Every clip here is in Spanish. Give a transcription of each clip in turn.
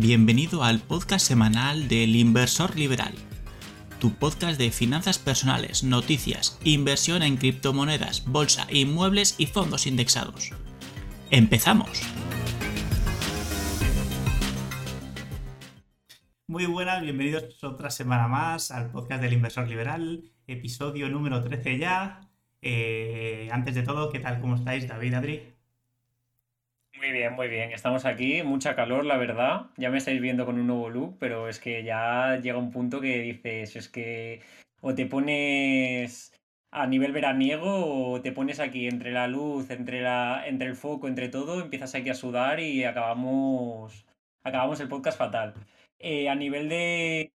Bienvenido al podcast semanal del Inversor Liberal, tu podcast de finanzas personales, noticias, inversión en criptomonedas, bolsa, inmuebles y fondos indexados. ¡Empezamos! Muy buenas, bienvenidos otra semana más al podcast del Inversor Liberal, episodio número 13 ya. Eh, antes de todo, ¿qué tal? ¿Cómo estáis, David, Adri? Muy bien, muy bien. Estamos aquí, mucha calor, la verdad. Ya me estáis viendo con un nuevo look, pero es que ya llega un punto que dices, es que o te pones a nivel veraniego o te pones aquí entre la luz, entre la, entre el foco, entre todo, empiezas aquí a sudar y acabamos, acabamos el podcast fatal. Eh, a nivel de,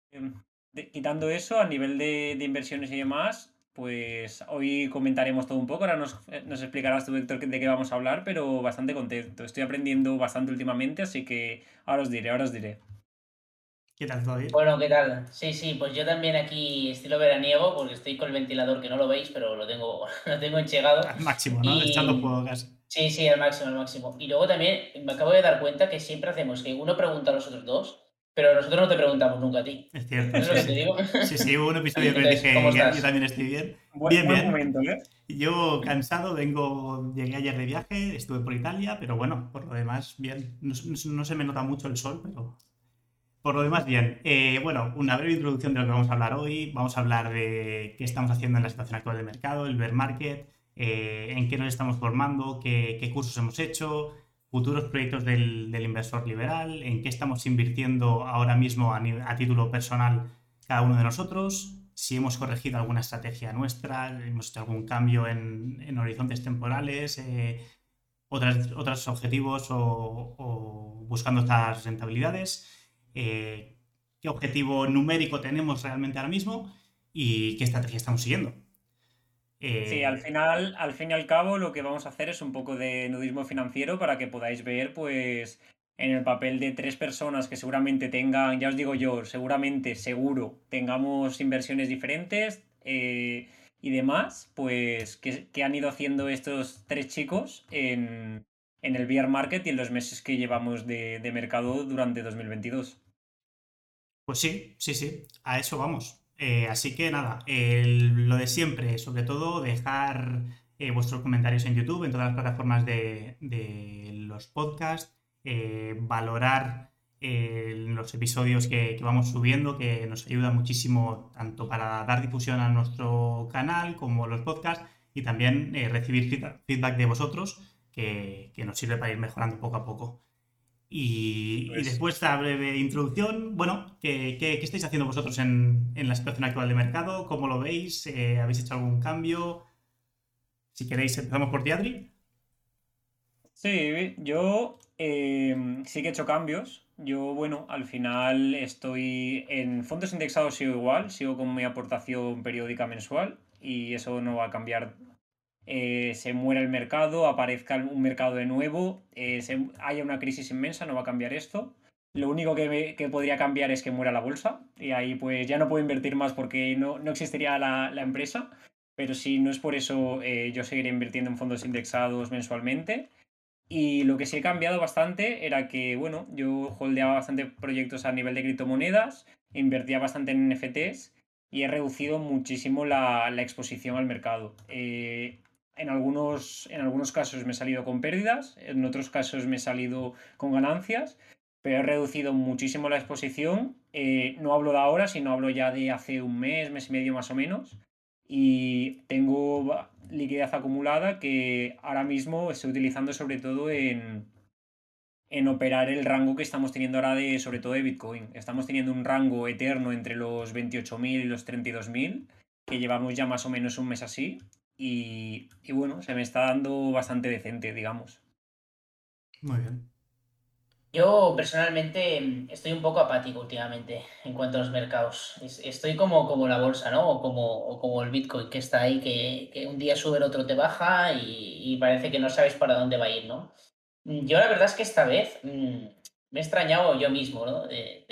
quitando eso, a nivel de, de inversiones y demás, pues hoy comentaremos todo un poco. Ahora nos, eh, nos explicarás tú, Héctor, de qué vamos a hablar, pero bastante contento. Estoy aprendiendo bastante últimamente, así que ahora os diré, ahora os diré. ¿Qué tal, David? Bueno, ¿qué tal? Sí, sí, pues yo también aquí estilo veraniego, porque estoy con el ventilador que no lo veis, pero lo tengo, lo tengo enchegado. Al máximo, ¿no? Echando fuego casi. Sí, sí, al máximo, al máximo. Y luego también me acabo de dar cuenta que siempre hacemos que uno pregunta a los otros dos pero nosotros no te preguntamos nunca a ti. Es cierto. sí, sí. digo? Sí, sí, hubo un episodio que dije, yo también estoy bien. bien, bien. Momento, ¿eh? Yo cansado, vengo, llegué ayer de viaje, estuve por Italia, pero bueno, por lo demás, bien. No, se me nota mucho el sol, pero por lo demás, bien. Eh, bueno, una breve introducción de lo que vamos a hablar hoy. Vamos a hablar de qué estamos haciendo en la situación actual del mercado, el bear market, eh, en qué nos estamos formando, qué, qué cursos hemos hecho, futuros proyectos del, inversor liberal, en qué estamos invirtiendo ahora mismo a, título personal cada uno de nosotros, si hemos corregido alguna estrategia nuestra, hemos hecho algún cambio en, horizontes temporales, eh, otros objetivos o, buscando estas rentabilidades, eh, qué objetivo numérico tenemos realmente ahora mismo y qué estrategia estamos siguiendo. Sí, al eh, final, al fin y al cabo, lo que vamos a hacer es un poco de nudismo financiero para que podáis ver, pues, en el papel de tres personas que seguramente tengan, ya os digo yo, seguramente, seguro, tengamos inversiones diferentes eh, y demás, pues, que, han ido haciendo estos tres chicos en, el bear market y en los meses que llevamos de, de mercado durante 2022. Pues sí, sí, sí, a eso vamos. Eh, así que nada, lo de siempre, sobre todo dejar eh, vuestros comentarios en YouTube, en todas las plataformas de, los podcasts, eh, valorar los episodios que, vamos subiendo, que nos ayuda muchísimo tanto para dar difusión a nuestro canal como los podcasts y también recibir feedback de vosotros que nos sirve para ir mejorando poco a poco. Y, pues después de esta breve introducción, bueno, ¿qué, qué, estáis haciendo vosotros en, en, la situación actual de mercado? ¿Cómo lo veis? Eh, ¿Habéis hecho algún cambio? Si queréis, empezamos por ti, Adri. Sí, yo em, sí que he hecho cambios. Yo, bueno, al final estoy en fondos indexados, sigo igual, sigo con mi aportación periódica mensual y eso no va a cambiar eh, se muera el mercado, aparezca un mercado de nuevo, eh, haya una crisis inmensa, no va a cambiar esto. Lo único que, podría cambiar es que muera la bolsa y ahí pues ya no puedo invertir más porque no, existiría la, empresa, pero si no es por eso eh, yo seguiré invirtiendo en fondos indexados mensualmente. Y lo que sí he cambiado bastante era que, bueno, yo holdeaba bastante proyectos a nivel de criptomonedas, invertía bastante en NFTs y he reducido muchísimo la, exposición al mercado. En algunos, en algunos casos me he salido con pérdidas, en otros casos me he salido con ganancias, pero he reducido muchísimo la exposición. Eh, no hablo de ahora, sino hablo ya de hace un mes, mes y medio más o menos. Y tengo liquidez acumulada que ahora mismo estoy utilizando sobre todo en, en operar el rango que estamos teniendo ahora de, sobre todo de Bitcoin. Estamos teniendo un rango eterno entre los 28.000 y los 32.000, que llevamos ya más o menos un mes así. Y, bueno, se me está dando bastante decente, digamos. Muy bien. Yo personalmente estoy un poco apático últimamente en cuanto a los mercados. Estoy como, como la bolsa, ¿no? O como, como el Bitcoin que está ahí, que, un día sube, el otro te baja y, parece que no sabes para dónde va a ir, ¿no? Yo la verdad es que esta vez mm, me he extrañado yo mismo, ¿no? De,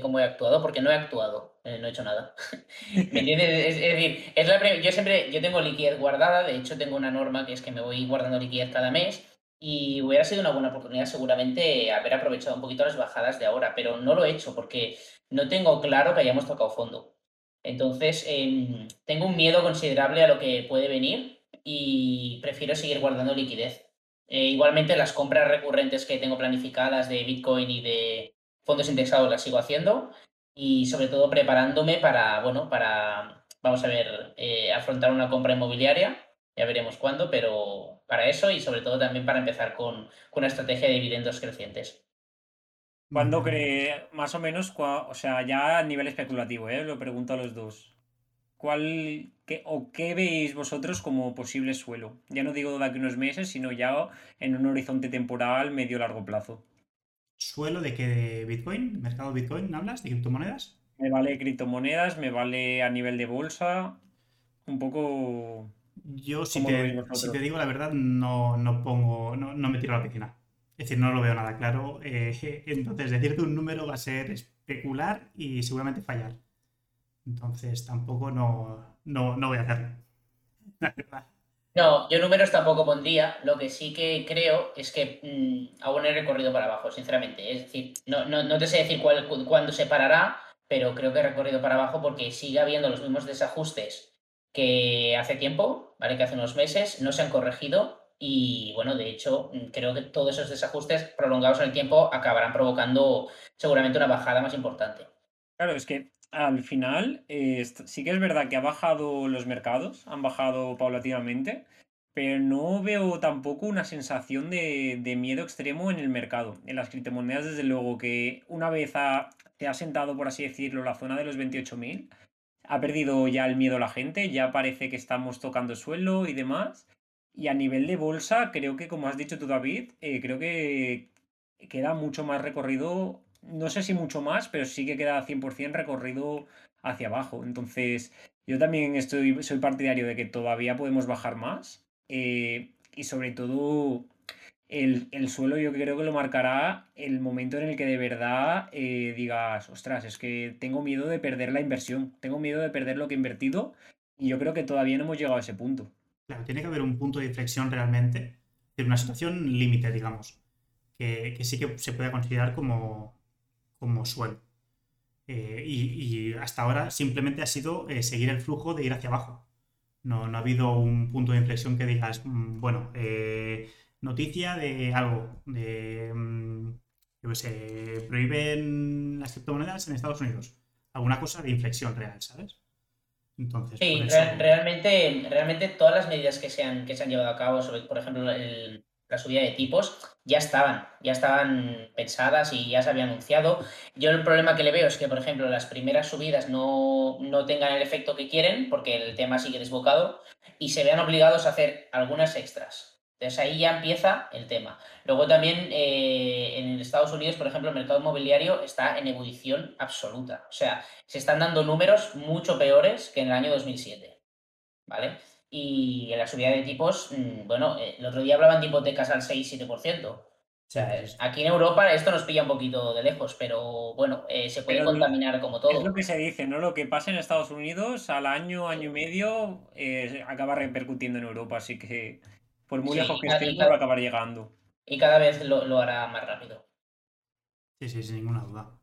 cómo, he actuado, porque no he actuado, eh, no he hecho nada. ¿Me entiendes? Es, decir, es la yo siempre, yo tengo liquidez guardada, de hecho tengo una norma que es que me voy guardando liquidez cada mes, y hubiera sido una buena oportunidad seguramente haber aprovechado un poquito las bajadas de ahora, pero no lo he hecho porque no tengo claro que hayamos tocado fondo. Entonces, em, tengo un miedo considerable a lo que puede venir y prefiero seguir guardando liquidez. Eh, igualmente, las compras recurrentes que tengo planificadas de Bitcoin y de fondos indexados las sigo haciendo y sobre todo preparándome para, bueno, para, vamos a ver, eh, afrontar una compra inmobiliaria. Ya veremos cuándo, pero para eso y sobre todo también para empezar con, una estrategia de dividendos crecientes. ¿Cuándo cree, más o menos, o sea, ya a nivel especulativo, ¿eh? lo pregunto a los dos? ¿Cuál qué, o qué veis vosotros como posible suelo? Ya no digo de aquí unos meses, sino ya en un horizonte temporal medio-largo plazo. ¿Suelo de qué? ¿De Bitcoin? ¿Mercado Bitcoin? ¿Hablas? ¿De criptomonedas? Me vale criptomonedas, me vale a nivel de bolsa. Un poco. Yo, si te, si te digo la verdad, no, no pongo. No, no, me tiro a la piscina. Es decir, no lo veo nada claro. Eh, entonces, decirte un número va a ser especular y seguramente fallar. Entonces tampoco no, no, no voy a hacerlo. No, yo números tampoco pondría. Lo que sí que creo es que mm, aún he recorrido para abajo, sinceramente. Es decir, no, no, te sé decir cuál, cuándo se parará, pero creo que he recorrido para abajo porque sigue habiendo los mismos desajustes que hace tiempo, ¿vale? Que hace unos meses no se han corregido y bueno, de hecho, mm, creo que todos esos desajustes prolongados en el tiempo acabarán provocando seguramente una bajada más importante. Claro, es que al final, sí que es verdad que ha bajado los mercados, han bajado paulatinamente, pero no veo tampoco una sensación de, miedo extremo en el mercado. En las criptomonedas, desde luego, que una vez se ha sentado, por así decirlo, la zona de los 28.000, ha perdido ya el miedo la gente, ya parece que estamos tocando suelo y demás. Y a nivel de bolsa, creo que, como has dicho tú, David, eh, creo que queda mucho más recorrido no sé si mucho más, pero sí que queda 100% recorrido hacia abajo. Entonces, yo también estoy, soy partidario de que todavía podemos bajar más. Eh, y sobre todo, el, suelo yo creo que lo marcará el momento en el que de verdad eh, digas, ostras, es que tengo miedo de perder la inversión, tengo miedo de perder lo que he invertido y yo creo que todavía no hemos llegado a ese punto. Claro, tiene que haber un punto de inflexión realmente, de una situación límite, digamos, que, que sí que se puede considerar como, como suelo. Eh, y, hasta ahora simplemente ha sido eh, seguir el flujo de ir hacia abajo. No, no, ha habido un punto de inflexión que digas, mm, bueno, eh, noticia de algo, de, mm, yo qué sé, prohíben las criptomonedas en Estados Unidos. Alguna cosa de inflexión real, ¿sabes? Entonces, sí, realmente, realmente todas las medidas que se han, que se han llevado a cabo, sobre, por ejemplo, el, la subida de tipos, ya estaban, ya estaban pensadas y ya se había anunciado. Yo el problema que le veo es que, por ejemplo, las primeras subidas no, tengan el efecto que quieren, porque el tema sigue desbocado, y se vean obligados a hacer algunas extras. Entonces ahí ya empieza el tema. Luego también eh, en Estados Unidos, por ejemplo, el mercado inmobiliario está en ebullición absoluta. O sea, se están dando números mucho peores que en el año 2007. ¿Vale? Y en la subida de tipos, mm, bueno, eh, el otro día hablaban de hipotecas al 6-7%. O sea, aquí en Europa esto nos pilla un poquito de lejos, pero bueno, eh, se puede contaminar como todo. Es lo que se dice, ¿no? Lo que pasa en Estados Unidos al año, año y medio, eh, acaba repercutiendo en Europa, así que por muy lejos que esté, va a acabar llegando. Y cada vez lo, lo hará más rápido. Sí, sí, sin ninguna duda.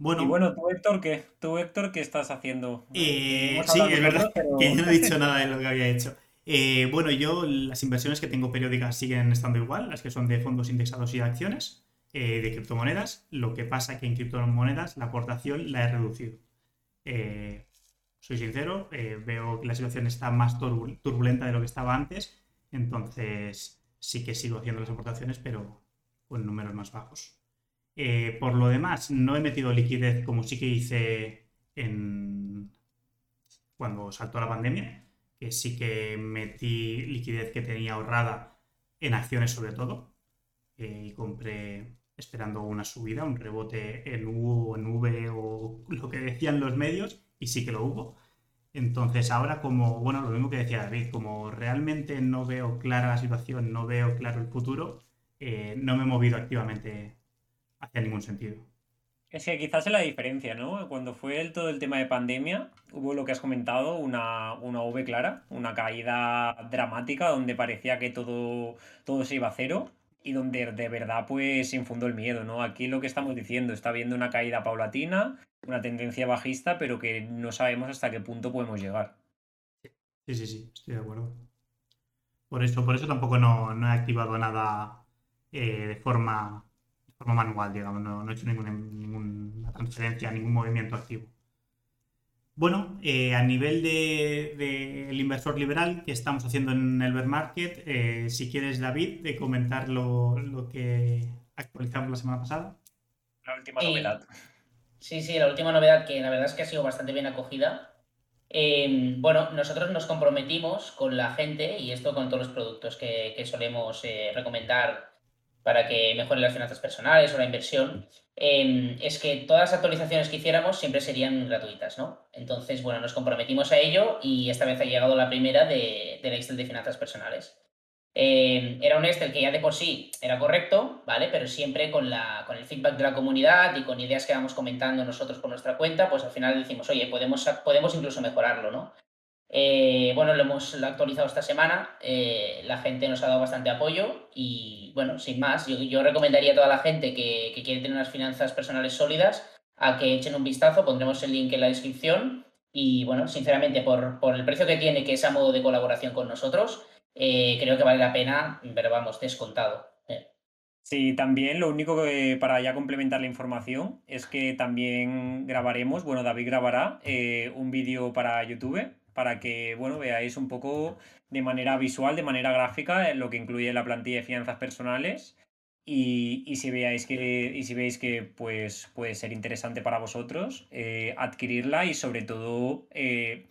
Bueno, y bueno, tú Héctor, ¿qué? ¿Tú Héctor qué estás haciendo? Eh, sí, es verdad que yo no he dicho nada de lo que había hecho. Eh, bueno, yo las inversiones que tengo periódicas siguen estando igual, las que son de fondos indexados y de acciones, eh, de criptomonedas. Lo que pasa es que en criptomonedas la aportación la he reducido. soy sincero, veo que la situación está más turbulenta de lo que estaba antes, entonces sí que sigo haciendo las aportaciones, pero con números más bajos. Eh, por lo demás, no he metido liquidez como sí que hice cuando saltó la pandemia, que sí que metí liquidez que tenía ahorrada en acciones sobre todo, eh, y compré esperando una subida, un rebote en U o en V o lo que decían los medios, y sí que lo hubo. Entonces ahora como, bueno, lo mismo que decía David, como realmente no veo clara la situación, no veo claro el futuro, eh, no me he movido activamente hacia ningún sentido. Es que quizás es la diferencia, ¿no? Cuando fue el, todo el tema de pandemia, hubo lo que has comentado, una, una V clara, una caída dramática donde parecía que todo, todo se iba a cero y donde de verdad pues se infundó el miedo, ¿no? Aquí lo que estamos diciendo, está habiendo una caída paulatina, una tendencia bajista, pero que no sabemos hasta qué punto podemos llegar. Sí, sí, sí, estoy de acuerdo. Por eso, por eso tampoco no, no he activado nada eh, de forma forma manual, digamos, no, he hecho ninguna, transferencia, ningún movimiento activo. Bueno, eh, a nivel del de, inversor liberal que estamos haciendo en el bear market, eh, si quieres, David, de comentar lo, que actualizamos la semana pasada. La última novedad. Sí, sí, la última novedad que la verdad es que ha sido bastante bien acogida. Bueno, nosotros nos comprometimos con la gente, y esto con todos los productos que, solemos eh, recomendar para que mejoren las finanzas personales o la inversión, em, es que todas las actualizaciones que hiciéramos siempre serían gratuitas, ¿no? Entonces, bueno, nos comprometimos a ello y esta vez ha llegado la primera de, del Excel de finanzas personales. Em, era un Excel que ya de por sí era correcto, ¿vale? Pero siempre con, la, con el feedback de la comunidad y con ideas que vamos comentando nosotros por nuestra cuenta, pues al final decimos, oye, podemos, podemos incluso mejorarlo, ¿no? Eh, bueno, lo hemos actualizado esta semana, eh, la gente nos ha dado bastante apoyo y bueno, sin más, yo, recomendaría a toda la gente que, quiere tener unas finanzas personales sólidas a que echen un vistazo, pondremos el link en la descripción y bueno, sinceramente por, el precio que tiene, que es a modo de colaboración con nosotros, eh, creo que vale la pena, pero vamos, descontado. Sí, también lo único que para ya complementar la información es que también grabaremos, bueno, David grabará un vídeo para YouTube para que, bueno, veáis un poco de manera visual, de manera gráfica, lo que incluye la plantilla de finanzas personales. Y, si veáis que, y si veis que pues, puede ser interesante para vosotros, eh, adquirirla y sobre todo eh,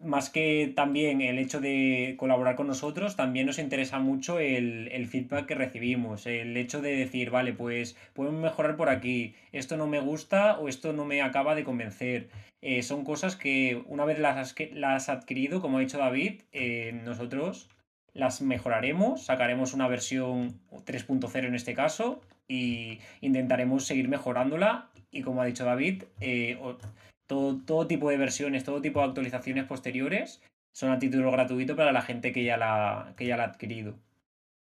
más que también el hecho de colaborar con nosotros, también nos interesa mucho el, feedback que recibimos, el hecho de decir, vale, pues podemos mejorar por aquí, esto no me gusta o esto no me acaba de convencer. Eh, son cosas que una vez las has, las adquirido, como ha dicho David, eh, nosotros las mejoraremos, sacaremos una versión 3.0 en este caso y intentaremos seguir mejorándola y como ha dicho David, eh, todo, tipo de versiones, todo tipo de actualizaciones posteriores son a título gratuito para la gente que ya la, que ya la ha adquirido.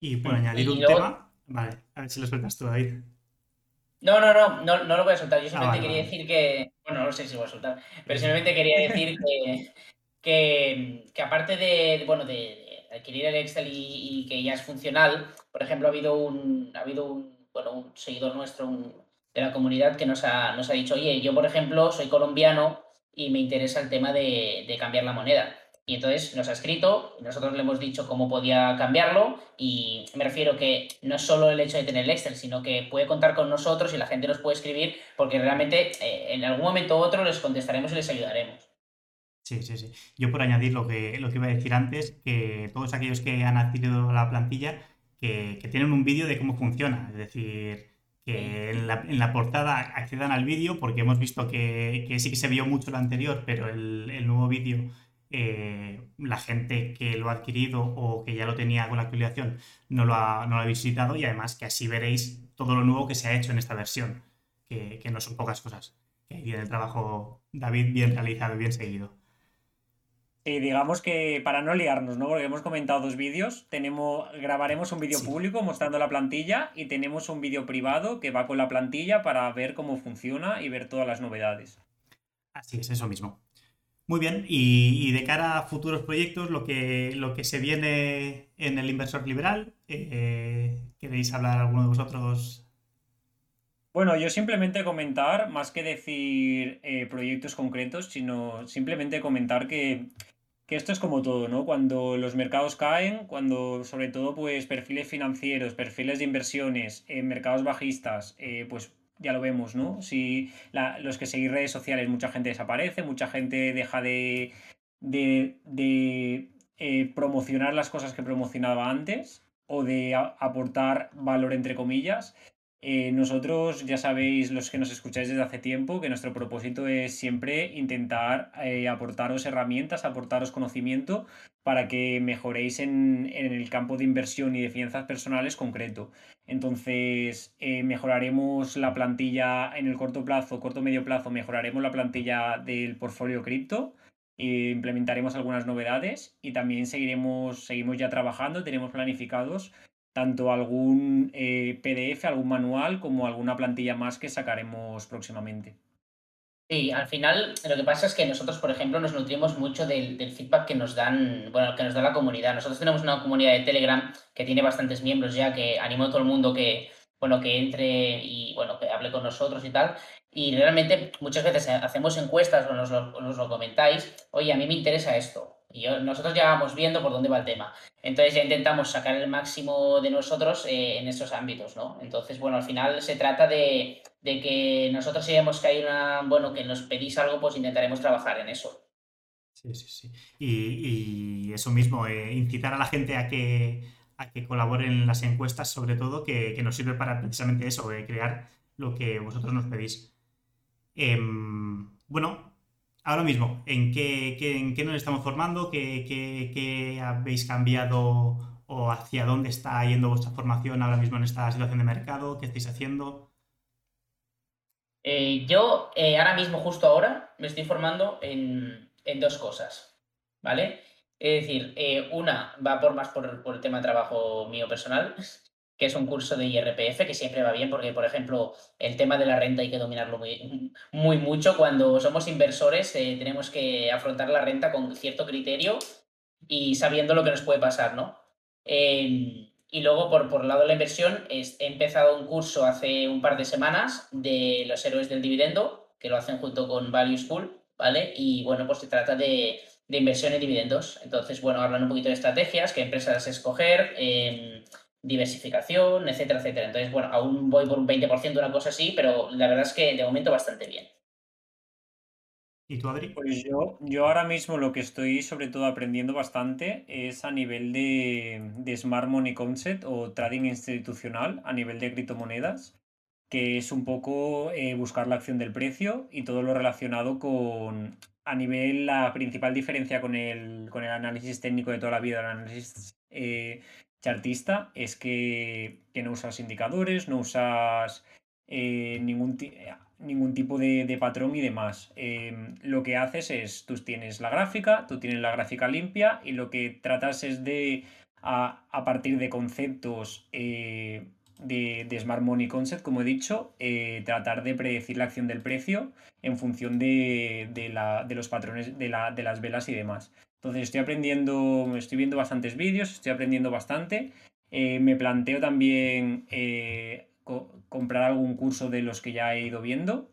Y por añadir un tema, vale, a ver si lo sueltas tú, David. No, no, no, no, no lo voy a soltar. Yo ah, simplemente quería decir que. Bueno, no sé si voy a soltar. Pero simplemente quería decir que, que, aparte de, bueno, de adquirir el Excel y, que ya es funcional, por ejemplo, ha habido un, ha habido un, bueno, un seguidor nuestro, un, de la comunidad que nos ha, nos ha dicho, oye, yo por ejemplo soy colombiano y me interesa el tema de, cambiar la moneda. Y entonces nos ha escrito, nosotros le hemos dicho cómo podía cambiarlo y me refiero que no es solo el hecho de tener el Excel, sino que puede contar con nosotros y la gente nos puede escribir porque realmente eh, en algún momento u otro les contestaremos y les ayudaremos. Sí, sí, sí. Yo por añadir lo que, lo que iba a decir antes, que todos aquellos que han adquirido la plantilla, que, que tienen un vídeo de cómo funciona. Es decir, que en la, portada accedan al vídeo, porque hemos visto que, sí que se vio mucho lo anterior, pero el, nuevo vídeo, eh, la gente que lo ha adquirido o que ya lo tenía con la actualización no lo, ha, no lo ha visitado y además que así veréis todo lo nuevo que se ha hecho en esta versión, que, que no son pocas cosas. Que ahí viene el trabajo David bien realizado y bien seguido. Y digamos que para no liarnos, ¿no? Porque hemos comentado dos vídeos, tenemos, grabaremos un vídeo público mostrando la plantilla y tenemos un vídeo privado que va con la plantilla para ver cómo funciona y ver todas las novedades. Así es, eso mismo. Muy bien, y, de cara a futuros proyectos, lo que, lo que se viene en el inversor liberal, eh, ¿queréis hablar alguno de vosotros? Bueno, yo simplemente comentar, más que decir eh, proyectos concretos, sino simplemente comentar que que esto es como todo, ¿no? Cuando los mercados caen, cuando sobre todo pues perfiles financieros, perfiles de inversiones, en mercados bajistas, eh, pues ya lo vemos, ¿no? Si los que seguís redes sociales, mucha gente desaparece, mucha gente deja de, de, eh, promocionar las cosas que promocionaba antes o de aportar valor entre comillas. Eh, nosotros ya sabéis, los que nos escucháis desde hace tiempo, que nuestro propósito es siempre intentar eh, aportaros herramientas, aportaros conocimiento para que mejoréis en, el campo de inversión y de finanzas personales concreto. Entonces, eh, mejoraremos la plantilla en el corto plazo, corto medio plazo, mejoraremos la plantilla del portfolio cripto, implementaremos algunas novedades y también seguiremos, seguimos ya trabajando, tenemos planificados tanto algún eh, PDF, algún manual, como alguna plantilla más que sacaremos próximamente. Sí, al final lo que pasa es que nosotros, por ejemplo, nos nutrimos mucho del, feedback que nos dan, bueno, que nos da la comunidad. Nosotros tenemos una comunidad de Telegram que tiene bastantes miembros ya, que animo a todo el mundo que, bueno, que entre y bueno, que hable con nosotros y tal. Y realmente muchas veces hacemos encuestas o nos lo comentáis, oye, a mí me interesa esto. Y nosotros ya vamos viendo por dónde va el tema. Entonces ya intentamos sacar el máximo de nosotros eh, en esos ámbitos, ¿no? Entonces, bueno, al final se trata de, que nosotros si vemos que hay una, bueno, que nos pedís algo, pues intentaremos trabajar en eso. Sí, sí, sí. Y, eso mismo, eh, incitar a la gente a que, a que colaboren en las encuestas, sobre todo, que, nos sirve para precisamente eso, eh, crear lo que vosotros nos pedís. Em, bueno, ahora mismo, ¿en qué, en qué nos estamos formando? ¿Qué, habéis cambiado o hacia dónde está yendo vuestra formación ahora mismo en esta situación de mercado? ¿Qué estáis haciendo? Eh, yo eh, ahora mismo, justo ahora, me estoy formando en, dos cosas, ¿vale? Es decir, eh, una va por más por el tema de trabajo mío personal, que es un curso de IRPF que siempre va bien porque, por ejemplo, el tema de la renta hay que dominarlo muy, muy mucho. Cuando somos inversores eh, tenemos que afrontar la renta con cierto criterio y sabiendo lo que nos puede pasar, ¿no? Em, y luego, por, por el lado de la inversión, he empezado un curso hace un par de semanas de los héroes del dividendo, que lo hacen junto con Value School, ¿vale? Y bueno, pues se trata de, de inversión en dividendos. Entonces, bueno, hablan un poquito de estrategias, qué empresas escoger. Eh, diversificación, etcétera, etcétera. Entonces, bueno, aún voy por un 20%, una cosa así, pero la verdad es que de momento bastante bien. ¿Y tú, Adri? Pues yo, yo ahora mismo lo que estoy sobre todo aprendiendo bastante es a nivel de, Smart Money Concept o trading institucional a nivel de criptomonedas, que es un poco eh, buscar la acción del precio y todo lo relacionado con, a nivel, la principal diferencia con el, con el análisis técnico de toda la vida, el análisis eh, chartista es que, no usas indicadores, no usas eh, ningún, ningún, tipo de, patrón y demás. Em, lo que haces es, tú tienes la gráfica, tú tienes la gráfica limpia y lo que tratas es de, a, partir de conceptos eh, de, Smart Money Concept, como he dicho, eh, tratar de predecir la acción del precio en función de, de los patrones de, de las velas y demás. Entonces estoy aprendiendo, estoy viendo bastantes vídeos, estoy aprendiendo bastante. Eh, me planteo también eh, comprar algún curso de los que ya he ido viendo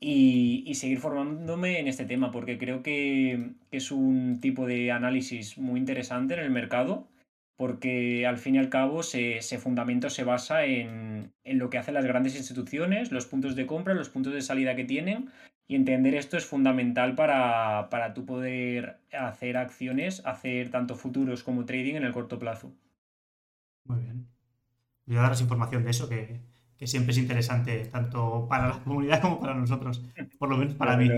y, seguir formándome en este tema porque creo que, es un tipo de análisis muy interesante en el mercado porque al fin y al cabo ese fundamento se basa en, en, lo que hacen las grandes instituciones, los puntos de compra, los puntos de salida que tienen y entender esto es fundamental para, para tú poder hacer acciones, hacer tanto futuros como trading en el corto plazo. Muy bien. Voy a daros información de eso que, siempre es interesante, tanto para la comunidad como para nosotros, por lo menos para mí.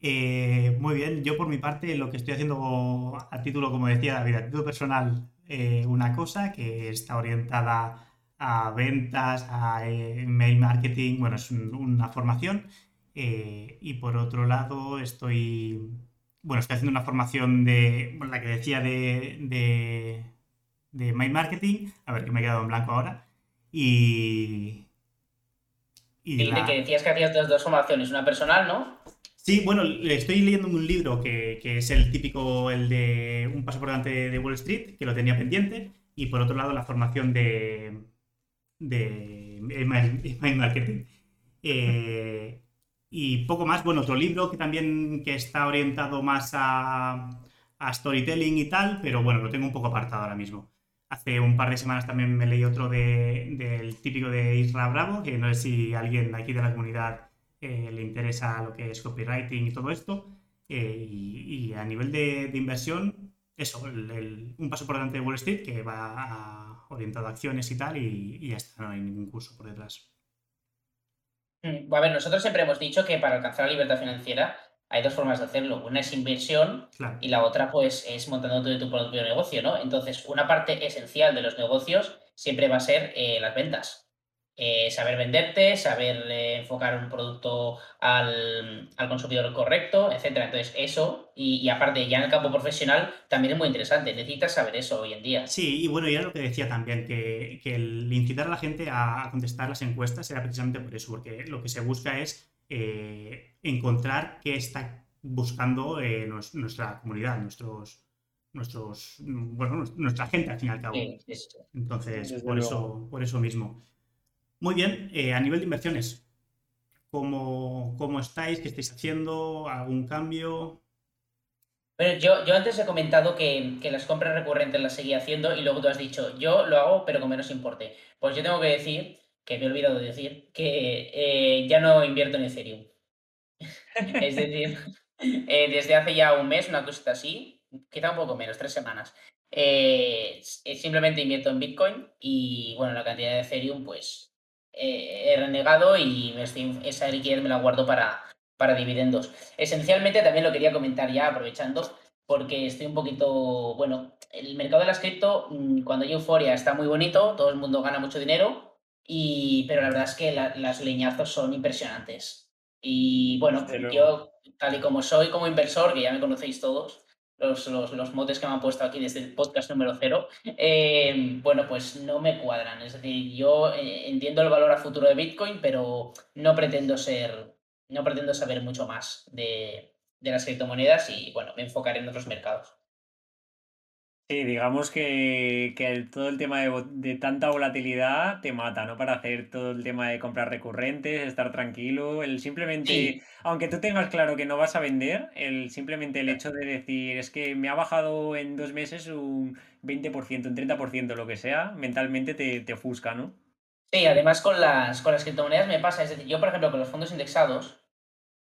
Eh, muy bien, yo por mi parte lo que estoy haciendo a título, como decía David, a título personal, eh, una cosa que está orientada a ventas, a email eh, marketing, bueno, es una formación eh, y por otro lado, estoy, bueno, estoy haciendo una formación de, bueno, la que decía de, de, de My Marketing, a ver que me he quedado en blanco ahora, y... Y, que decías que hacías dos, dos formaciones, una personal, ¿no? Sí, bueno, estoy leyendo un libro que, que, es el típico, el de Un paso por delante de Wall Street, que lo tenía pendiente, y por otro lado la formación de, de My Marketing. Eh, y poco más, bueno, otro libro que también que está orientado más a, storytelling y tal, pero bueno, lo tengo un poco apartado ahora mismo. Hace un par de semanas también me leí otro del típico de Isra Bravo, que no sé si alguien aquí de la comunidad eh, le interesa lo que es copywriting y todo esto. Eh, y, a nivel de, inversión, eso, un paso por delante de Wall Street que va orientado a acciones y tal, y ya está, no hay ningún curso por detrás. Mm, a ver, nosotros siempre hemos dicho que para alcanzar la libertad financiera hay dos formas de hacerlo. Una es inversión y la otra pues es montando tu propio negocio, ¿no? Entonces, una parte esencial de los negocios siempre va a ser las ventas. Eh, saber venderte, saber eh, enfocar un producto al, consumidor correcto, etcétera. Entonces, eso, y, aparte, ya en el campo profesional, también es muy interesante. Necesitas saber eso hoy en día. Sí, y bueno, ya lo que decía también, que, el incitar a la gente a, contestar las encuestas era precisamente por eso, porque lo que se busca es eh, encontrar qué está buscando nuestra comunidad, nuestros nuestros bueno nuestra gente al fin y al cabo. Entonces, por eso, por eso mismo. Muy bien, eh, a nivel de inversiones, ¿cómo, ¿cómo, estáis? ¿Qué estáis haciendo? ¿Algún cambio? Bueno, yo, yo antes he comentado que, las compras recurrentes las seguía haciendo y luego tú has dicho, yo lo hago pero con menos importe. Pues yo tengo que decir, que me he olvidado de decir, que eh, ya no invierto en Ethereum. es decir, eh, desde hace ya un mes, una cosita así, quizá un poco menos, tres semanas, simplemente invierto en Bitcoin y bueno, la cantidad de Ethereum pues he renegado y esa liquidez me la guardo para, para dividendos. Esencialmente también lo quería comentar ya aprovechando porque estoy un poquito, bueno, el mercado de las cripto, mm, cuando hay euforia está muy bonito, todo el mundo gana mucho dinero, y, pero la verdad es que las leñazos son impresionantes. Y bueno, yo, tal y como soy como inversor, que ya me conocéis todos, los, los, motes que me han puesto aquí desde el podcast número cero, eh, bueno, pues no me cuadran. Es decir, yo eh, entiendo el valor a futuro de Bitcoin, pero no pretendo ser, no pretendo saber mucho más de, de las criptomonedas y, bueno, me enfocaré en otros mercados. Sí, digamos que, todo el tema de, tanta volatilidad te mata, ¿no? Para hacer todo el tema de compras recurrentes, estar tranquilo, el simplemente, aunque tú tengas claro que no vas a vender, el simplemente el hecho de decir, es que me ha bajado en dos meses un 20%, un 30%, lo que sea, mentalmente te, te ofusca, ¿no? Sí, además con las, con las criptomonedas me pasa, es decir, yo por ejemplo con los fondos indexados,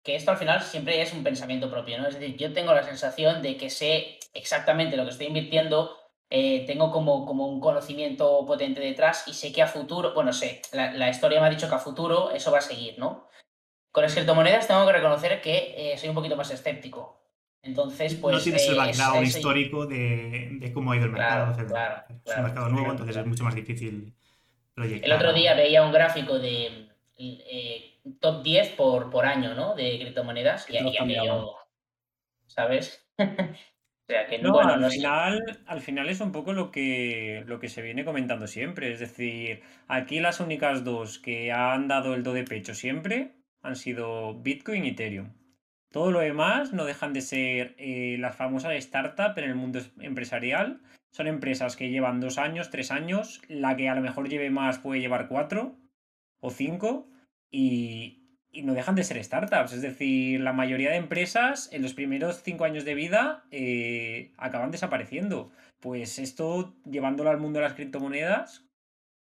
que esto al final siempre es un pensamiento propio, ¿no? Es decir, yo tengo la sensación de que sé exactamente lo que estoy invirtiendo, eh, tengo como, como un conocimiento potente detrás y sé que a futuro, bueno, sé, la, historia me ha dicho que a futuro eso va a seguir, ¿no? Con las criptomonedas tengo que reconocer que eh, soy un poquito más escéptico. Entonces, pues. No tienes el eh, background histórico de, cómo ha ido el mercado. Claro, es un mercado nuevo, entonces es mucho más difícil proyectar. El otro día veía un gráfico de top 10 por, por año, ¿no? De criptomonedas. Y, aquí aquello, ¿sabes? o sea que no, bueno, al, final, al final es un poco lo que, lo que se viene comentando siempre. Es decir, aquí las únicas dos que han dado el do de pecho siempre han sido Bitcoin y Ethereum. Todo lo demás no dejan de ser eh, las famosas startups en el mundo empresarial. Son empresas que llevan dos años, tres años. La que a lo mejor lleve más puede llevar cuatro o cinco y, no dejan de ser startups. Es decir, la mayoría de empresas en los primeros cinco años de vida eh, acaban desapareciendo. Pues esto, llevándolo al mundo de las criptomonedas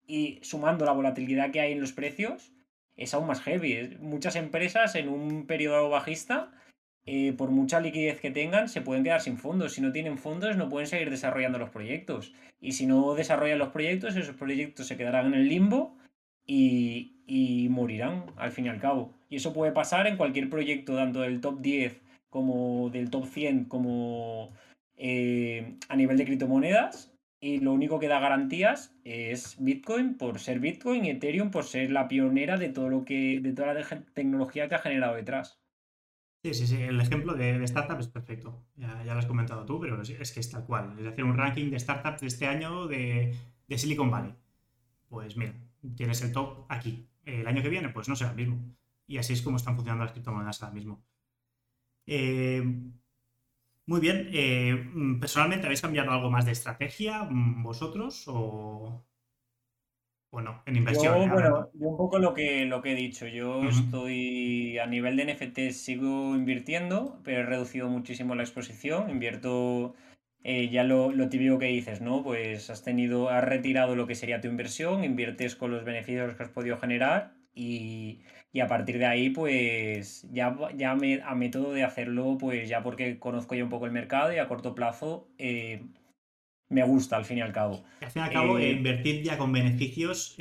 y sumando la volatilidad que hay en los precios, es aún más heavy. Muchas empresas en un periodo bajista, eh, por mucha liquidez que tengan, se pueden quedar sin fondos. Si no tienen fondos, no pueden seguir desarrollando los proyectos. Y si no desarrollan los proyectos, esos proyectos se quedarán en el limbo y, morirán al fin y al cabo. Y eso puede pasar en cualquier proyecto, tanto del top 10 como del top 100, como eh, a nivel de criptomonedas. Y lo único que da garantías es Bitcoin por ser Bitcoin y Ethereum por ser la pionera de todo lo que, de toda la tecnología que ha generado detrás. Sí, sí, sí. El ejemplo de, startup es perfecto. Ya, lo has comentado tú, pero es, que es tal cual. Es decir, un ranking de startups de este año de, de Silicon Valley. Pues mira, tienes el top aquí. El año que viene, pues no será el mismo. Y así es como están funcionando las criptomonedas ahora mismo. Eh, muy bien. Eh, ¿Personalmente habéis cambiado algo más de estrategia mm, vosotros o, o no? En inversión. Yo, bueno, yo un poco lo que, lo que he dicho. Yo estoy a nivel de NFT, sigo invirtiendo, pero he reducido muchísimo la exposición. Invierto eh, ya lo, lo, típico que dices, ¿no? Pues has tenido, has retirado lo que sería tu inversión, inviertes con los beneficios que has podido generar y, a partir de ahí, pues ya, ya me, a método de hacerlo, pues ya porque conozco ya un poco el mercado y a corto plazo eh, me gusta al fin y al cabo. Al fin y al cabo, eh, invertir ya con beneficios,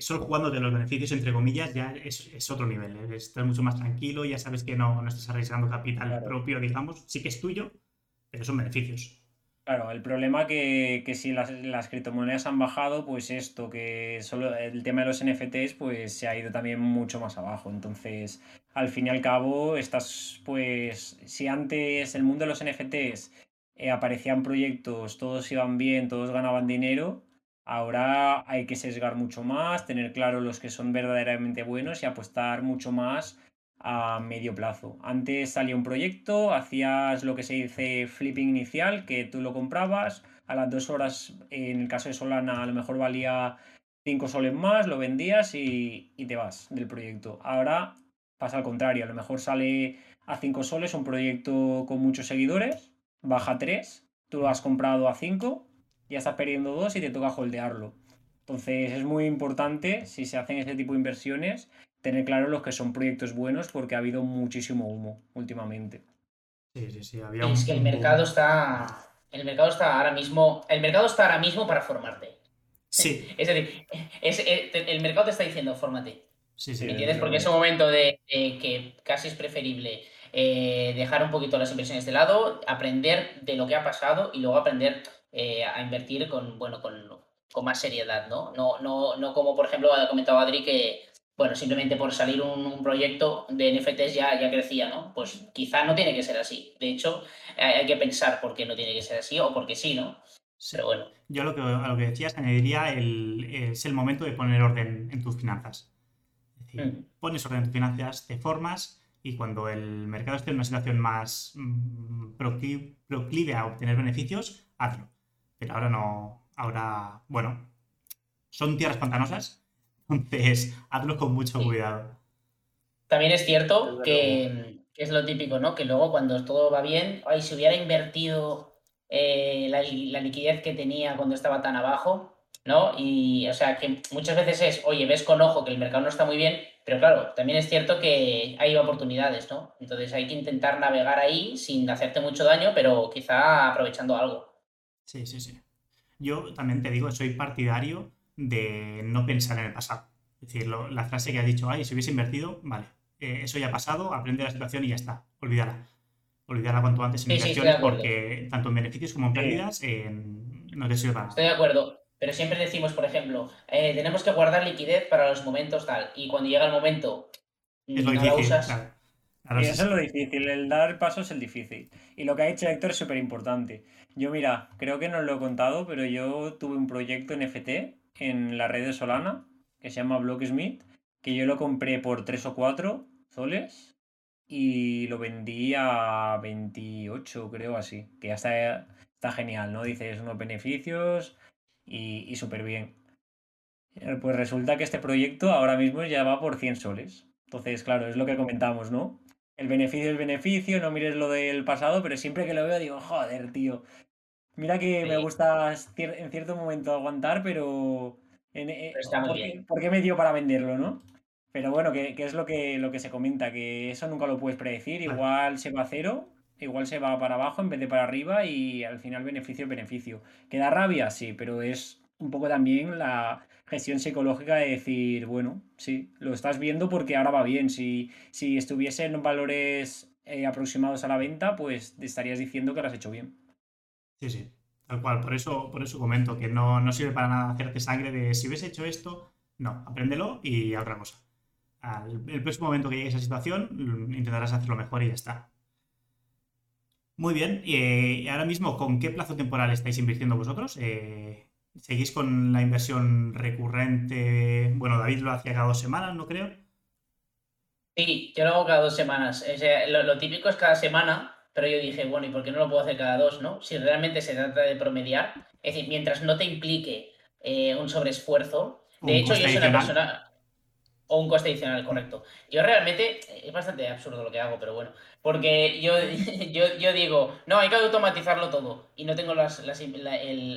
solo jugando de los beneficios, entre comillas, ya es, otro nivel. Estás mucho más tranquilo, ya sabes que no, no estás arriesgando capital propio, digamos. Sí que es tuyo, pero son beneficios. Claro, el problema que, que si las, las, criptomonedas han bajado, pues esto, que solo el tema de los NFTs, pues se ha ido también mucho más abajo. Entonces, al fin y al cabo, estás, pues, si antes el mundo de los NFTs eh, aparecían proyectos, todos iban bien, todos ganaban dinero, ahora hay que sesgar mucho más, tener claro los que son verdaderamente buenos y apostar mucho más a medio plazo. Antes salía un proyecto, hacías lo que se dice flipping inicial, que tú lo comprabas, a las dos horas, en el caso de Solana, a lo mejor valía cinco soles más, lo vendías y, te vas del proyecto. Ahora pasa al contrario, a lo mejor sale a cinco soles un proyecto con muchos seguidores, baja tres, tú lo has comprado a cinco, ya estás perdiendo dos y te toca holdearlo. Entonces es muy importante, si se hacen este tipo de inversiones, tener claro los que son proyectos buenos porque ha habido muchísimo humo últimamente. Sí, sí, sí. Había es que el mercado está. El mercado está ahora mismo. El mercado está ahora mismo para formarte. Sí. Es decir, el mercado te está diciendo, fórmate. Sí, sí. ¿Me entiendes? Porque es un momento de, que casi es preferible eh, dejar un poquito las inversiones de lado, aprender de lo que ha pasado y luego aprender eh, a invertir con, bueno, con, con más seriedad, ¿no? No, no, no como, por ejemplo, ha comentado Adri que bueno, simplemente por salir un, proyecto de NFTs ya, ya crecía, ¿no? Pues quizá no tiene que ser así. De hecho, hay, que pensar por qué no tiene que ser así o porque sí, ¿no? Pero bueno. Yo lo que, a lo que decías añadiría el, es el momento de poner orden en tus finanzas. Es decir, mm. pones orden en tus finanzas, te formas y cuando el mercado esté en una situación más mm, proclive a obtener beneficios, hazlo. Pero ahora no, ahora, bueno, son tierras pantanosas, entonces, hazlo con mucho cuidado. También es cierto que, es lo típico, ¿no? Que luego cuando todo va bien, ay, si hubiera invertido eh, la, liquidez que tenía cuando estaba tan abajo, ¿no? Y, o sea, que muchas veces es, oye, ves con ojo que el mercado no está muy bien, pero claro, también es cierto que hay oportunidades, ¿no? Entonces hay que intentar navegar ahí sin hacerte mucho daño, pero quizá aprovechando algo. Sí, sí, sí. Yo también te digo, soy partidario de no pensar en el pasado. Es decir, la frase que has dicho, ay, si hubiese invertido, vale, eh, eso ya ha pasado, aprende la situación y ya está, olvídala. Olvídala cuanto antes en inversiones porque tanto en beneficios como en pérdidas no te sirve para Estoy de acuerdo, pero siempre decimos, por ejemplo, eh, tenemos que guardar liquidez para los momentos tal, y cuando llega el momento, es lo difícil, y eso es lo difícil, el dar paso es el difícil. Y lo que ha hecho Héctor es súper importante. Yo, mira, creo que no os lo he contado, pero yo tuve un proyecto en FT en la red de Solana que se llama Blocksmith, que yo lo compré por 3 o 4 soles y lo vendí a 28, creo así, que ya está, está genial, ¿no? Dices unos beneficios y, y súper bien. Eh, pues resulta que este proyecto ahora mismo ya va por 100 soles. Entonces, claro, es lo que comentamos, ¿no? El beneficio es beneficio, no mires lo del pasado, pero siempre que lo veo digo, joder, tío. Mira que me gusta en cierto momento aguantar, pero eh, ¿por, qué, me dio para venderlo, no? Pero bueno, que, es lo que, lo que se comenta, que eso nunca lo puedes predecir. Igual se va a cero, igual se va para abajo en vez de para arriba y al final beneficio beneficio. ¿Que da rabia? Sí, pero es un poco también la gestión psicológica de decir, bueno, sí, lo estás viendo porque ahora va bien. Si, si estuviesen valores eh, aproximados a la venta, pues estarías diciendo que lo has hecho bien. Sí, sí. Tal cual, por eso, por eso comento que no, no sirve para nada hacerte sangre de si hubiese hecho esto, no, apréndelo y otra cosa. Al, el próximo momento que llegue a esa situación, mm, intentarás hacerlo mejor y ya está. Muy bien, y ahora mismo, ¿con qué plazo temporal estáis invirtiendo vosotros? Eh, ¿Seguís con la inversión recurrente? Bueno, David lo hacía cada dos semanas, ¿no creo? Sí, yo lo hago cada dos semanas. lo típico es cada semana, pero yo dije, bueno, ¿y por qué no lo puedo hacer cada dos, no? Si realmente se trata de promediar, es decir, mientras no te implique eh, un sobreesfuerzo, de hecho yo soy una persona... O un coste adicional, correcto. Yo realmente, es bastante absurdo lo que hago, pero bueno, porque yo, yo, digo, no, hay que automatizarlo todo y no tengo la,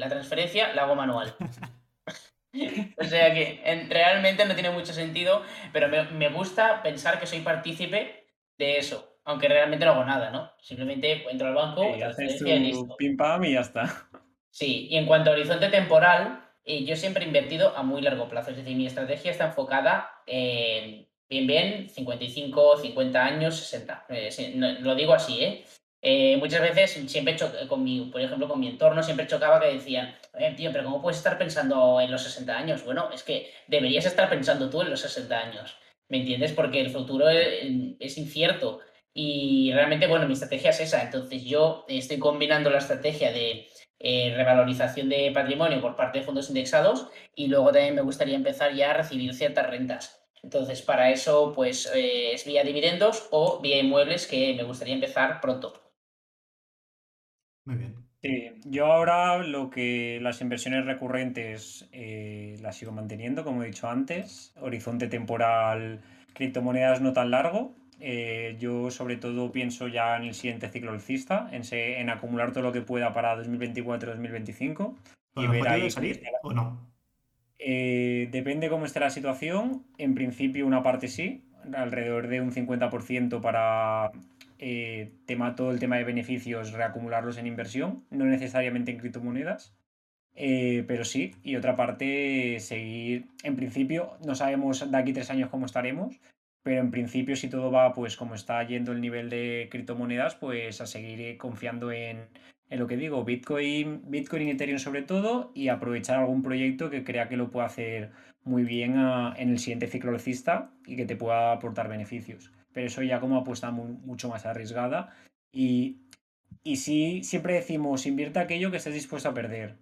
transferencia, la hago manual. o sea que realmente no tiene mucho sentido, pero me, me gusta pensar que soy partícipe de eso aunque realmente no hago nada, ¿no? Simplemente entro al banco, y haces tu pim pam y ya está. Sí, y en cuanto a horizonte temporal, eh, yo siempre he invertido a muy largo plazo, es decir, mi estrategia está enfocada en bien, bien, 55, 50 años, 60. Eh, lo digo así, ¿eh? Eh, muchas veces siempre con mi, por ejemplo, con mi entorno siempre chocaba que decían, tío, pero ¿cómo puedes estar pensando en los 60 años? Bueno, es que deberías estar pensando tú en los 60 años, ¿me entiendes? Porque el futuro es, incierto y realmente, bueno, mi estrategia es esa. Entonces yo estoy combinando la estrategia de eh, revalorización de patrimonio por parte de fondos indexados y luego también me gustaría empezar ya a recibir ciertas rentas. Entonces, para eso, pues eh, es vía dividendos o vía inmuebles que me gustaría empezar pronto. Muy bien. Sí, yo ahora lo que las inversiones recurrentes eh, las sigo manteniendo, como he dicho antes, horizonte temporal, criptomonedas no tan largo. Eh, yo sobre todo pienso ya en el siguiente ciclo alcista, en, en acumular todo lo que pueda para 2024-2025. ¿Y ver ahí salir o no? Eh, depende cómo esté la situación. En principio una parte sí, alrededor de un 50% para eh, tema, todo el tema de beneficios, reacumularlos en inversión, no necesariamente en criptomonedas, eh, pero sí, y otra parte seguir, en principio, no sabemos de aquí tres años cómo estaremos, pero en principio si todo va pues como está yendo el nivel de criptomonedas, pues a seguir confiando en, en lo que digo, Bitcoin, Bitcoin y Ethereum sobre todo, y aprovechar algún proyecto que crea que lo pueda hacer muy bien ah, en el siguiente ciclo alcista y que te pueda aportar beneficios pero eso ya como apuesta mucho más arriesgada. Y, y sí, siempre decimos, invierte aquello que estés dispuesto a perder.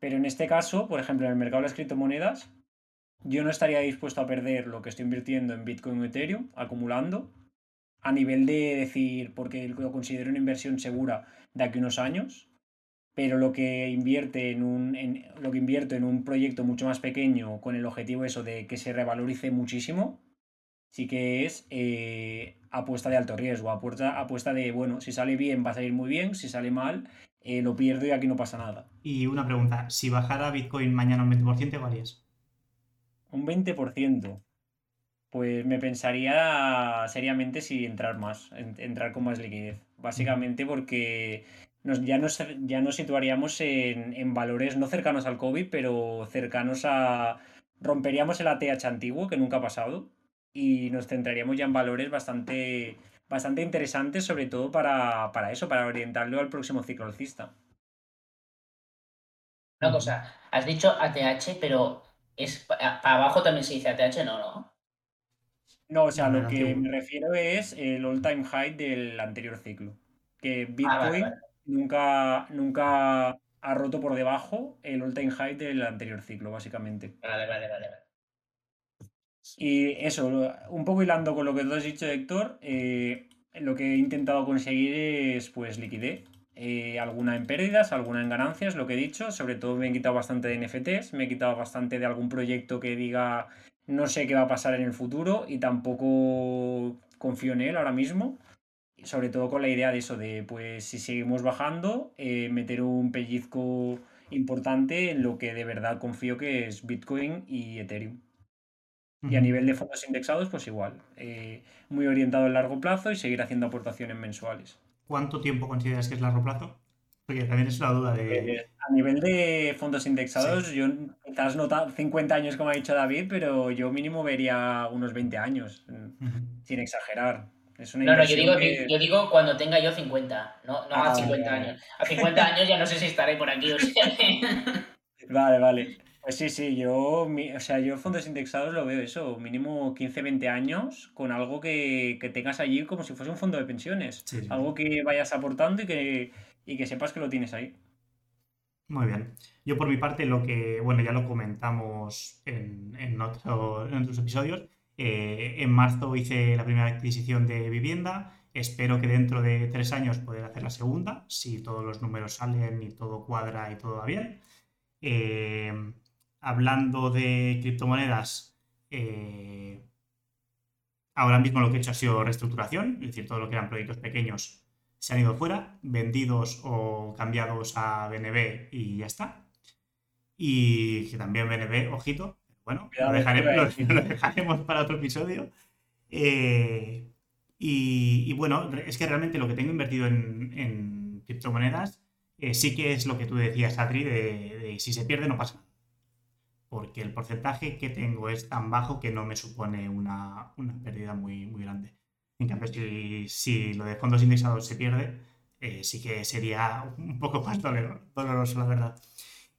Pero en este caso, por ejemplo, en el mercado de las criptomonedas, yo no estaría dispuesto a perder lo que estoy invirtiendo en Bitcoin o Ethereum, acumulando, a nivel de decir, porque lo considero una inversión segura de aquí unos años, pero lo que invierte en un en, lo que invierto en un proyecto mucho más pequeño con el objetivo eso de que se revalorice muchísimo, sí que es eh, apuesta de alto riesgo, apuesta, apuesta de, bueno, si sale bien va a salir muy bien, si sale mal eh, lo pierdo y aquí no pasa nada. Y una pregunta, si bajara Bitcoin mañana un 20%, ¿qué harías? Un 20%. Pues me pensaría seriamente si entrar más, entrar con más liquidez. Básicamente porque nos, ya, nos, ya nos situaríamos en, en valores no cercanos al COVID, pero cercanos a... Romperíamos el ATH antiguo, que nunca ha pasado, y nos centraríamos ya en valores bastante, bastante interesantes, sobre todo para, eso, para orientarlo al próximo ciclo alcista. Una cosa, has dicho ATH, pero es para abajo también se dice ATH, no, ¿no? No, o sea, lo que me refiero es el all-time high del anterior ciclo. Que ah, Bitcoin nunca, nunca ha roto por debajo el all-time high del anterior ciclo, básicamente. Vale, vale, vale. vale. Y eso, un poco hilando con lo que tú has dicho, Héctor, eh, lo que he intentado conseguir es pues liquidez. Eh, alguna en pérdidas, alguna en ganancias, lo que he dicho. Sobre todo me he quitado bastante de NFTs, me he quitado bastante de algún proyecto que diga no sé qué va a pasar en el futuro y tampoco confío en él ahora mismo. Sobre todo con la idea de eso, de pues si seguimos bajando, eh, meter un pellizco importante en lo que de verdad confío que es Bitcoin y Ethereum. Y a nivel de fondos indexados, pues igual. Eh, muy orientado a largo plazo y seguir haciendo aportaciones mensuales. ¿Cuánto tiempo consideras que es largo plazo? Porque también es una duda de. Eh, a nivel de fondos indexados, yo quizás no 50 años como ha dicho David, pero yo mínimo vería unos 20 años, sin exagerar. no, no, yo digo, yo digo cuando tenga yo 50, no, no a 50 ah, años. A 50 años ya no sé si estaré por aquí. O sea. Vale, vale. Pues sí, sí, yo, o sea, yo fondos indexados lo veo eso, mínimo 15, 20 años con algo que, tengas allí como si fuese un fondo de pensiones. Algo que vayas aportando y que, y que sepas que lo tienes ahí. Muy bien. Yo por mi parte lo que, bueno, ya lo comentamos en, en, otros episodios. Eh, en marzo hice la primera adquisición de vivienda. Espero que dentro de tres años poder hacer la segunda, si todos los números salen y todo cuadra y todo va bien. Eh, hablando de criptomonedas, eh, ahora mismo lo que he hecho ha sido reestructuración, es decir, todo lo que eran proyectos pequeños se han ido fuera, vendidos o cambiados a BNB y ya está. Y que también BNB, ojito, bueno, lo dejaremos, para otro episodio. Eh, y, bueno, es que realmente lo que tengo invertido en, criptomonedas eh, sí que es lo que tú decías, Adri, de si se pierde no pasa nada porque el porcentaje que tengo es tan bajo que no me supone una, pérdida muy, muy grande. En cambio, si, lo de fondos indexados se pierde, eh, sí que sería un poco más doloroso, la verdad.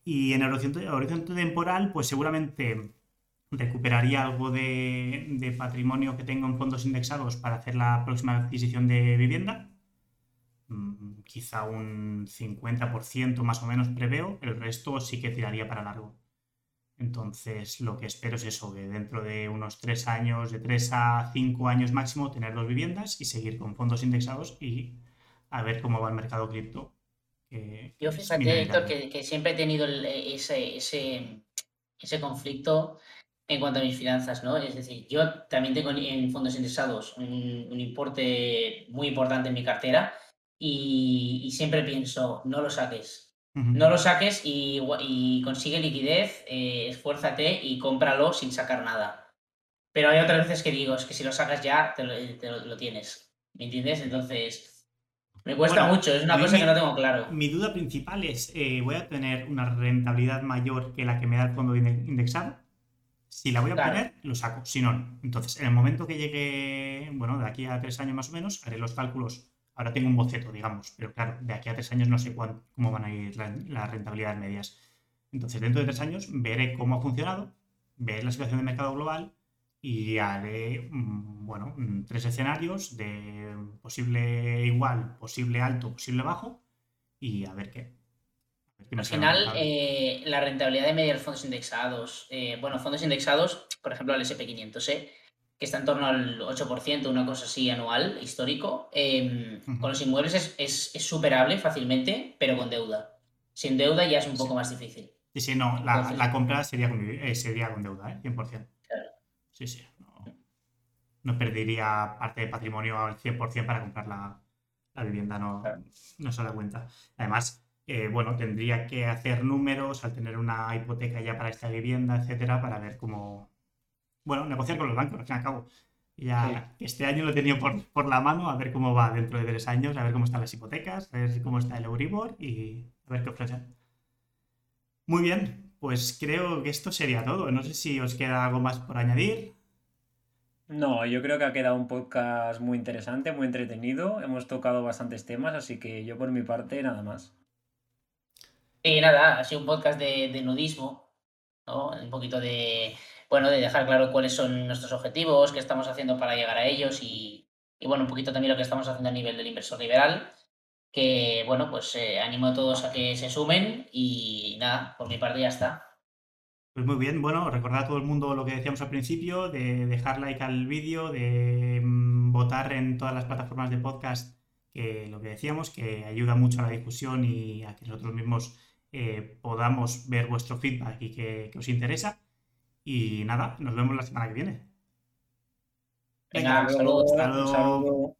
Y en el horizonte, horizonte temporal, pues seguramente recuperaría algo de, patrimonio que tengo en fondos indexados para hacer la próxima adquisición de vivienda. Mm, quizá un 50% más o menos preveo, el resto sí que tiraría para largo. Entonces, lo que espero es eso, que dentro de unos tres años, de tres a cinco años máximo, tener dos viviendas y seguir con fondos indexados y a ver cómo va el mercado cripto. Yo fíjate, Héctor, que, siempre he tenido ese, ese, ese conflicto en cuanto a mis finanzas, ¿no? Es decir, yo también tengo en fondos indexados un, importe muy importante en mi cartera y, siempre pienso, no lo saques. No lo saques y, consigue liquidez, eh, esfuérzate y cómpralo sin sacar nada. Pero hay otras veces que digo, es que si lo sacas ya, te lo, tienes. ¿Me entiendes? Entonces, me cuesta mucho, es una cosa que no tengo claro. Mi duda principal es, eh, ¿voy a tener una rentabilidad mayor que la que me da el fondo indexado? Si la voy a poner, lo saco. Si no, Entonces, en el momento que llegue, bueno, de aquí a tres años más o menos, haré los cálculos. Ahora tengo un boceto, digamos, pero claro, de aquí a tres años no sé cómo van a ir las rentabilidades medias. Entonces, dentro de tres años veré cómo ha funcionado, veré la situación del mercado global y haré, mm, bueno, tres escenarios de posible igual, posible alto, posible bajo y a ver qué. Al final, eh, la rentabilidad de media de fondos indexados, eh, bueno, fondos indexados, por ejemplo, al SP500, ¿eh? Que está en torno al 8%, una cosa así anual, histórico, em, con los inmuebles es, es, superable fácilmente, pero con deuda. Sin deuda ya es un poco más difícil. Sí, sí, no, la, compra sería con, sería con deuda, ¿eh? 100%. Claro. Sí, sí. No, perdería parte de patrimonio al 100% para comprar la, vivienda, no, no se da cuenta. Además, eh, bueno, tendría que hacer números al tener una hipoteca ya para esta vivienda, etcétera, para ver cómo. Bueno, negociar con los bancos, al fin y al cabo. Ya este año lo he tenido por, la mano, a ver cómo va dentro de tres años, a ver cómo están las hipotecas, a ver cómo está el Euribor y a ver qué ofrecen. Muy bien, pues creo que esto sería todo. No sé si os queda algo más por añadir. No, yo creo que ha quedado un podcast muy interesante, muy entretenido. Hemos tocado bastantes temas, así que yo por mi parte nada más. Y nada, ha sido un podcast de, nudismo, ¿no? Un poquito de, bueno, de dejar claro cuáles son nuestros objetivos, qué estamos haciendo para llegar a ellos y, bueno, un poquito también lo que estamos haciendo a nivel del inversor liberal, que, bueno, pues eh, animo a todos a que se sumen y nada, por mi parte ya está. Pues muy bien, bueno, recordar a todo el mundo lo que decíamos al principio, de dejar like al vídeo, de mm, votar en todas las plataformas de podcast, que lo que decíamos, que ayuda mucho a la difusión y a que nosotros mismos eh, podamos ver vuestro feedback y que, os interesa. Y nada, nos vemos la semana que viene. Venga, Venga saludos.